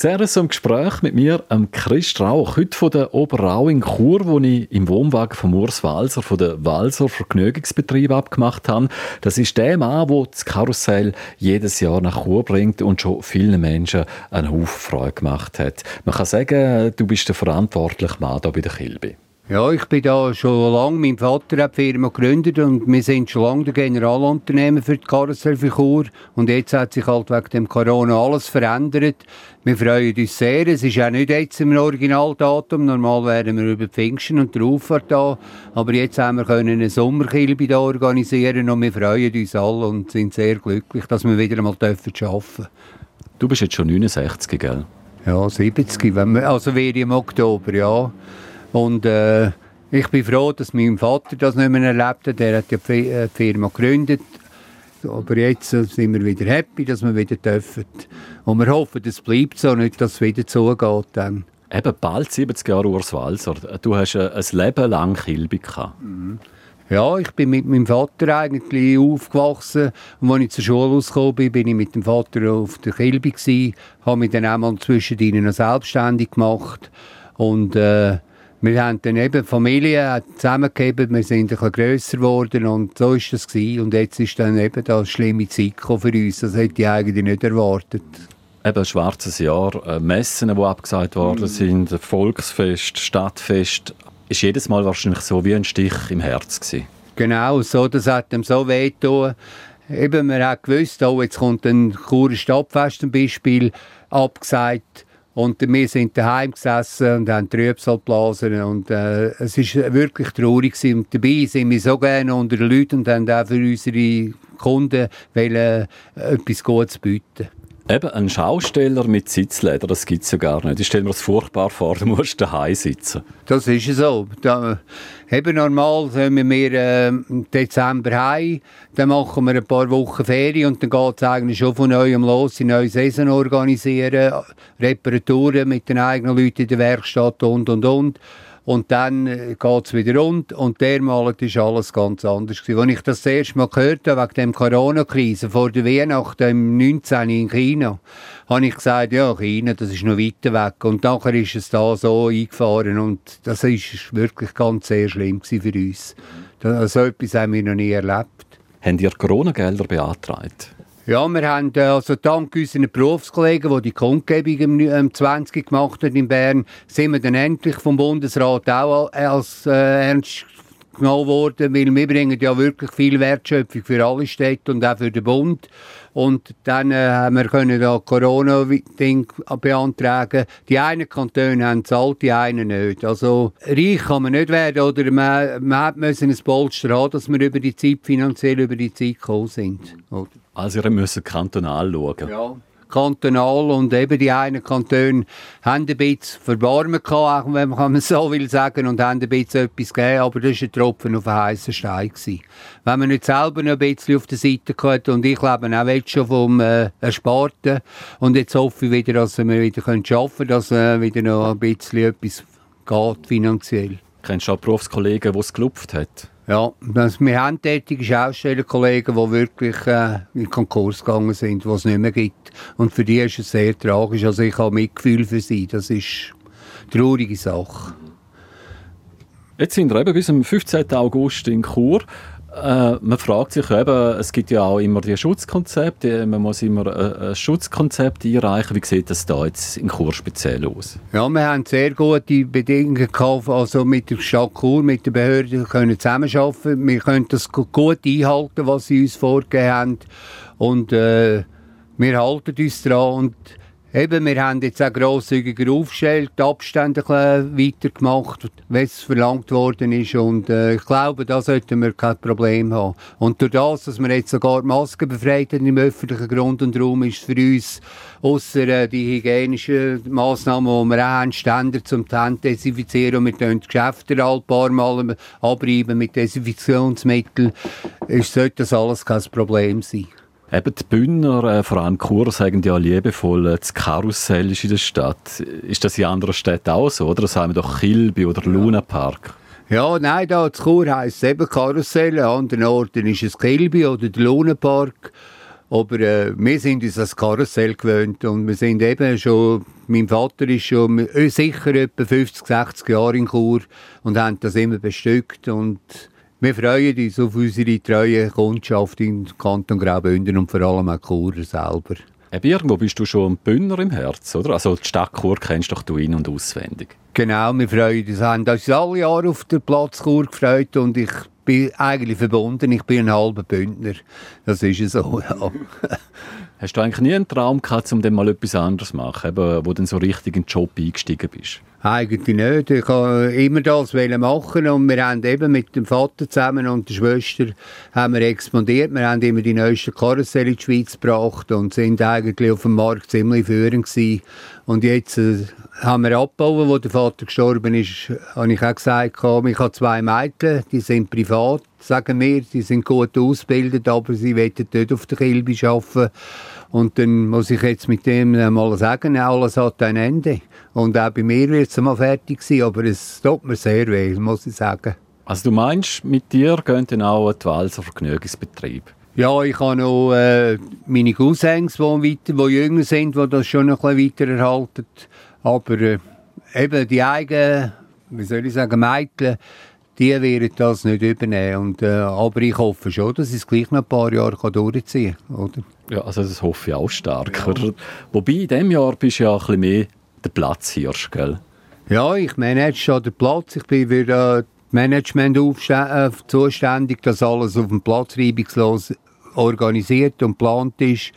Zuerst im Gespräch mit mir, ähm, Chris Strauch, heute von der Oberau in Chur, wo ich im Wohnwagen von Urs Walser, von der Walser Vergnügungsbetrieb abgemacht habe. Das ist der Mann, der das Karussell jedes Jahr nach Chur bringt und schon vielen Menschen einen Haufen Freude gemacht hat. Man kann sagen, du bist der verantwortliche Mann hier bei der Kilby. Ja, ich bin da schon lange. Mein Vater hat die Firma gegründet und wir sind schon lange der Generalunternehmer für die Karussellfigur. Und jetzt hat sich halt wegen dem Corona alles verändert. Wir freuen uns sehr. Es ist auch nicht jetzt im Originaldatum. Normal wären wir über Pfingsten und der Auffahrt da. Aber jetzt haben wir können eine Sommerkilbe da organisieren und wir freuen uns alle und sind sehr glücklich, dass wir wieder einmal arbeiten dürfen. Du bist jetzt schon 69, gell? Ja, 70. Wenn wir, also wäre im Oktober, ja. Und äh, ich bin froh, dass mein Vater das nicht mehr erlebt hat. Er hat ja die äh, Firma gegründet. Aber jetzt äh, sind wir wieder happy, dass wir wieder dürfen. Und wir hoffen, es bleibt so, nicht, dass es wieder zugeht. Dann. Eben bald 70 Jahre Urs Walser. Du hast äh, ein Leben lang gehabt. Mhm. Ja, ich bin mit meinem Vater eigentlich aufgewachsen. Und als ich zur Schule rausgekommen bin, bin ich mit dem Vater auf der Kilby gewesen, habe mich dann einmal zwischen ihnen noch selbstständig gemacht. Und äh, wir haben dann eben Familie zusammengegeben, wir sind ein bisschen grösser geworden und so ist das gewesen. Und jetzt ist dann eben das schlimme Zeit für uns. Das hätte ich eigentlich nicht erwartet. Eben ein schwarzes Jahr, äh, Messen, die abgesagt worden mhm. sind, Volksfest, Stadtfest. Ist jedes Mal wahrscheinlich so wie ein Stich im Herz gewesen. Genau, so, das hat ihm so wehgetan. Eben, man hat gewusst, oh, jetzt kommt ein Churer Stadtfest zum Beispiel abgesagt und wir sind daheim gesessen und haben Trübsal geblasen. Und äh, es war wirklich traurig. Gewesen. Und dabei sind wir so gerne unter den Leuten und haben auch für unsere Kunden wollen, äh, etwas Gutes bieten. Eben, ein Schausteller mit Sitzleder, das gibt es ja gar nicht. Ich stelle mir das furchtbar vor, du musst daheim sitzen. Das ist so. Da, eben normal kommen wir äh, im Dezember heim, dann machen wir ein paar Wochen Ferien und dann geht es eigentlich schon von neuem los, die neue Saison organisieren, Reparaturen mit den eigenen Leuten in der Werkstatt und, und, und. Und dann äh, geht es wieder rund. Und dermal war alles ganz anders. Als ich das, erste Mal gehört habe, wegen der Corona-Krise, vor der Weihnacht im 19. in China, habe ich gesagt, ja, China, das ist noch weiter weg. Und nachher ist es da so eingefahren. Und das ist wirklich ganz sehr schlimm für uns. So etwas haben wir noch nie erlebt. Haben ihr Corona-Gelder beantragt? Ja, wir haben äh, also dank unseren Berufskollegen, die die Kundgebung im 20 gemacht haben in Bern, sind wir dann endlich vom Bundesrat auch als äh, ernst genommen worden, weil wir bringen ja wirklich viel Wertschöpfung für alle Städte und auch für den Bund. Und dann äh, haben wir können da Corona-Ding beantragen. Die einen Kantone haben zahlt, die einen nicht. Also reich kann man nicht werden oder man, man müssen ein Polster haben, dass wir über die Zeit finanziell über die Zeit gekommen sind. Oder? Also ihr müsst kantonal schauen. Ja, kantonal und eben die einen Kantone haben ein bisschen Verbarmen gehabt, wenn man so will sagen, und haben ein bisschen etwas gegeben, aber das war ein Tropfen auf einen heißen Stein. Gewesen. Wenn man nicht selber noch ein bisschen auf der Seite gehabt und ich lebe auch jetzt schon vom äh, Ersparten und jetzt hoffe ich wieder, dass wir wieder arbeiten können, dass äh, wieder noch ein bisschen etwas geht finanziell. Kennst du auch Berufskollegen, die es gelupft haben? Ja, wir haben tätige Schaustellerkollegen, die wirklich äh, in Konkurs gegangen sind, die es nicht mehr gibt. Und für die ist es sehr tragisch. Also ich habe Mitgefühl für sie. Das ist eine traurige Sache. Jetzt sind wir eben bis zum 15. August in Chur. Äh, man fragt sich eben, es gibt ja auch immer die Schutzkonzepte, man muss immer ein, ein Schutzkonzept einreichen. Wie sieht das da jetzt in Chur speziell aus? Ja, wir haben sehr gute Bedingungen gehabt, also mit der Stadt Chur, mit den Behörden können zusammenarbeiten. Wir können das gut einhalten, was sie uns vorgegeben haben. Und äh, wir halten uns daran. Und Eben, wir haben jetzt auch grosszügiger aufgestellt, die Abstände weitergemacht, wie es verlangt worden ist. Und äh, ich glaube, da sollten wir kein Problem haben. Und durch das, dass wir jetzt sogar Masken befreit haben im öffentlichen Grund und Raum, ist für uns, außer äh, die hygienischen Massnahmen, die wir auch haben, Ständer zum Hände desinfizieren und wir können die Geschäfte ein paar Mal abreiben mit Desinfektionsmitteln, ist, sollte das alles kein Problem sein. Eben die Bündner, äh, vor allem Chur, sagen ja liebevoll, äh, das Karussell ist in der Stadt. Ist das in anderen Städten auch so, oder? Das haben wir doch Kilby oder Luna Park. Ja, nein, da in Chur heisst es eben Karussell, an anderen Orten ist es Kilby oder der Luna Park. Aber äh, wir sind uns das Karussell gewöhnt und wir sind eben schon, mein Vater ist schon äh, sicher etwa 50, 60 Jahre in Chur und haben das immer bestückt und wir freuen uns auf unsere treue Kundschaft im Kanton Graubünden und vor allem auch Churer selber. Eben, irgendwo bist du schon ein Bündner im Herz, oder? Also die Stadt Chur kennst doch du in- und auswendig. Genau, wir freuen uns. Wir haben uns alle Jahre auf den Platz Chur gefreut und ich bin eigentlich verbunden. Ich bin ein halber Bündner. Das ist so, ja. Hast du eigentlich nie einen Traum gehabt, um dann mal etwas anderes zu machen, eben, wo du dann so richtig in den Job eingestiegen bist? Eigentlich nicht. Ich wollte immer das machen und wir haben eben mit dem Vater zusammen und der Schwester haben wir expandiert. Wir haben immer die neuesten Karussell in die Schweiz gebracht und sind eigentlich auf dem Markt ziemlich führend gewesen. Und jetzt äh, haben wir abgebaut, wo der Vater gestorben ist, habe ich auch gesagt, ich habe zwei Mädchen, die sind privat, sagen wir, die sind gut ausgebildet, aber sie wollen nicht auf der Kilbe arbeiten. Und dann muss ich jetzt mit dem mal sagen, alles hat ein Ende. Und auch bei mir wird es mal fertig sein, aber es tut mir sehr weh, muss ich sagen. Also du meinst, mit dir gehen dann auch die Walser Vergnügungsbetrieb? Ja, ich habe noch äh, meine Cousins, die, weiter, die jünger sind, die das schon noch ein bisschen weiter erhalten. Aber äh, eben die eigenen, wie soll ich sagen, Mädchen, die werden das nicht übernehmen. Und, äh, aber ich hoffe schon, dass ich es gleich noch ein paar Jahre durchziehen kann. Oder? Ja, also das hoffe ich auch stark. Ja. Wobei, in diesem Jahr bist du ja ein bisschen mehr der Platzhirsch, gell? Ja, ich manage schon den Platz. Ich bin für das Management äh, zuständig, dass alles auf dem Platz reibungslos organisiert und geplant ist.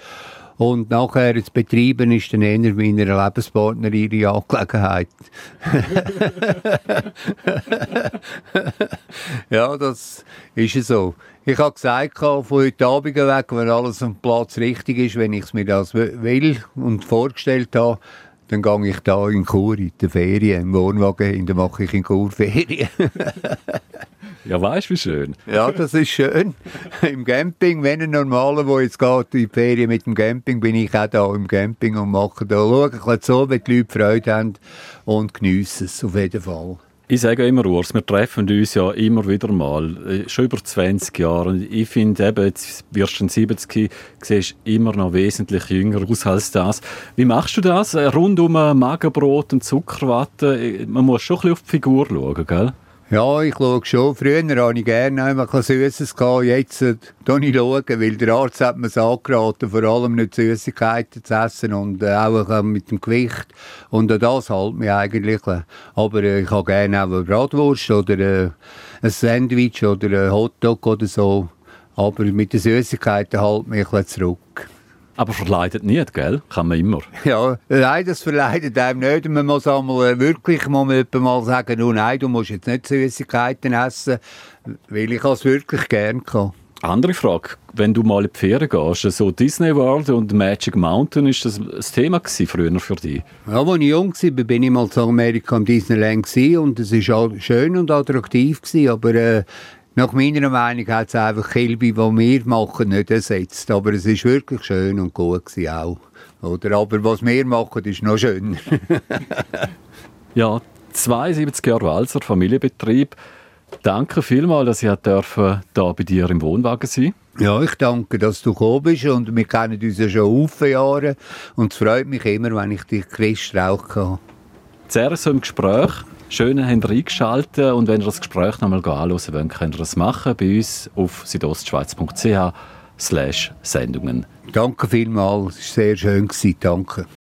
Und nachher das Betreiben ist dann eher meiner Lebenspartner ihre Angelegenheit. ja, das ist so. Ich habe gesagt, von heute Abend weg, wenn alles am Platz richtig ist, wenn ich es mir das will und vorgestellt habe, dann gehe ich da in Chur in die Ferien, im Wohnwagen hin, dann mache ich in Chur Ferien. ja, weißt du, wie schön. Ja, das ist schön. Im Camping, wenn ein Normaler, der jetzt geht in die Ferien mit dem Camping, bin ich auch da im Camping und mache da, schaue so, wie die Leute Freude haben und geniessen es auf jeden Fall. Ich sage immer, Urs, wir treffen uns ja immer wieder mal, äh, schon über 20 Jahre. Und ich finde eben, jetzt wirst du 70, siehst immer noch wesentlich jünger aus als das. Wie machst du das? Äh, rund um Magenbrot und Zuckerwatte, äh, man muss schon ein bisschen auf die Figur schauen, gell? Ja, ich schaue schon. Früher hatte ich gerne etwas Süßes. Jetzt schaue ich, weil der Arzt hat mir es angeraten, vor allem nicht Süßigkeiten zu essen und äh, auch mit dem Gewicht. Und das hält mich eigentlich. Aber äh, ich habe gerne auch eine Bratwurst oder äh, ein Sandwich oder ein Hotdog oder so. Aber mit den Süßigkeiten hält mich ein zurück. Aber verleidet nicht, gell? Kann man immer. Ja, nein, das verleidet einem nicht. Man muss einmal äh, wirklich mal, mal sagen, oh nein, du musst jetzt nicht Süßigkeiten essen, weil ich es wirklich gerne kann. Andere Frage, wenn du mal in die Ferien gehst, so Disney World und Magic Mountain, ist das ein Thema früher für dich? Ja, als ich jung war, bin ich mal zu Amerika im Disneyland und es war schön und attraktiv, aber äh, nach meiner Meinung hat es einfach Kilby, die wir machen, nicht ersetzt. Aber es war wirklich schön und gut gewesen auch. Oder? Aber was wir machen, ist noch schöner. ja, 72 Jahre Walzer, Familienbetrieb. Danke vielmals, dass ich hier bei dir im Wohnwagen sein Ja, ich danke, dass du gekommen bist und wir kennen uns ja schon viele Jahre und es freut mich immer, wenn ich dich Christ rauchen kann. Sehr so im Gespräch. Schön, dass ihr eingeschaltet und wenn ihr das Gespräch noch nochmal anschauen wollt, könnt ihr das machen bei uns auf südostschweiz.ch slash Sendungen. Danke vielmals, es war sehr schön. Danke.